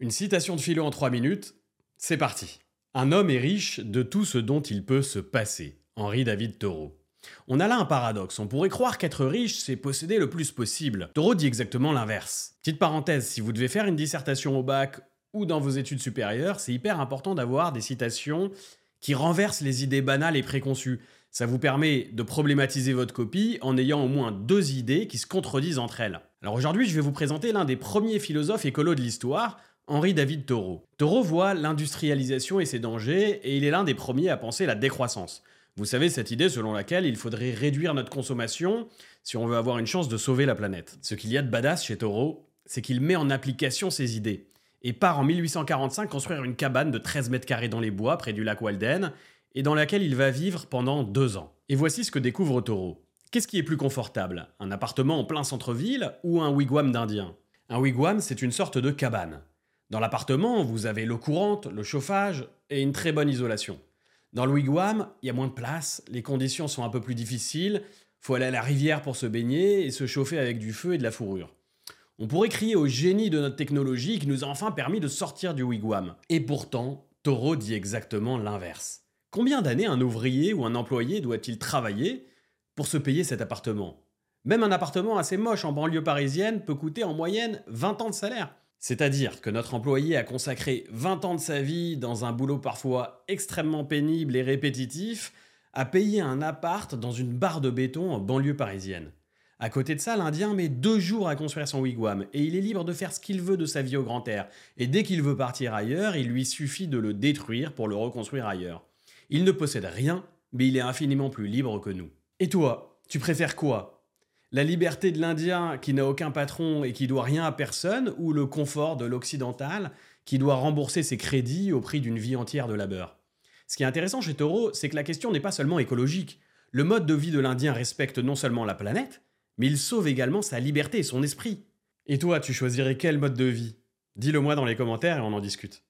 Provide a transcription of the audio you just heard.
Une citation de philo en 3 minutes, c'est parti. Un homme est riche de tout ce dont il peut se passer. Henri David Thoreau. On a là un paradoxe. On pourrait croire qu'être riche, c'est posséder le plus possible. Thoreau dit exactement l'inverse. Petite parenthèse, si vous devez faire une dissertation au bac ou dans vos études supérieures, c'est hyper important d'avoir des citations qui renversent les idées banales et préconçues. Ça vous permet de problématiser votre copie en ayant au moins deux idées qui se contredisent entre elles. Alors aujourd'hui, je vais vous présenter l'un des premiers philosophes écolos de l'histoire, Henri David Thoreau. Thoreau voit l'industrialisation et ses dangers, et il est l'un des premiers à penser la décroissance. Vous savez, cette idée selon laquelle il faudrait réduire notre consommation si on veut avoir une chance de sauver la planète. Ce qu'il y a de badass chez Thoreau, c'est qu'il met en application ses idées, et part en 1845 construire une cabane de 13 mètres carrés dans les bois près du lac Walden, et dans laquelle il va vivre pendant deux ans. Et voici ce que découvre Thoreau. Qu'est-ce qui est plus confortable? Un appartement en plein centre-ville ou un wigwam d'Indien? Un wigwam, c'est une sorte de cabane. Dans l'appartement, vous avez l'eau courante, le chauffage et une très bonne isolation. Dans le wigwam, il y a moins de place, les conditions sont un peu plus difficiles, faut aller à la rivière pour se baigner et se chauffer avec du feu et de la fourrure. On pourrait crier au génie de notre technologie qui nous a enfin permis de sortir du wigwam. Et pourtant, Taureau dit exactement l'inverse. Combien d'années un ouvrier ou un employé doit-il travailler pour se payer cet appartement? Même un appartement assez moche en banlieue parisienne peut coûter en moyenne 20 ans de salaire. C'est-à-dire que notre employé a consacré 20 ans de sa vie dans un boulot parfois extrêmement pénible et répétitif à payer un appart dans une barre de béton en banlieue parisienne. À côté de ça, l'Indien met deux jours à construire son wigwam et il est libre de faire ce qu'il veut de sa vie au grand air. Et dès qu'il veut partir ailleurs, il lui suffit de le détruire pour le reconstruire ailleurs. Il ne possède rien, mais il est infiniment plus libre que nous. Et toi, tu préfères quoi? La liberté de l'Indien qui n'a aucun patron et qui doit rien à personne, ou le confort de l'Occidental qui doit rembourser ses crédits au prix d'une vie entière de labeur? Ce qui est intéressant chez Taureau, c'est que la question n'est pas seulement écologique. Le mode de vie de l'Indien respecte non seulement la planète, mais il sauve également sa liberté et son esprit. Et toi, tu choisirais quel mode de vie? Dis-le moi dans les commentaires et on en discute.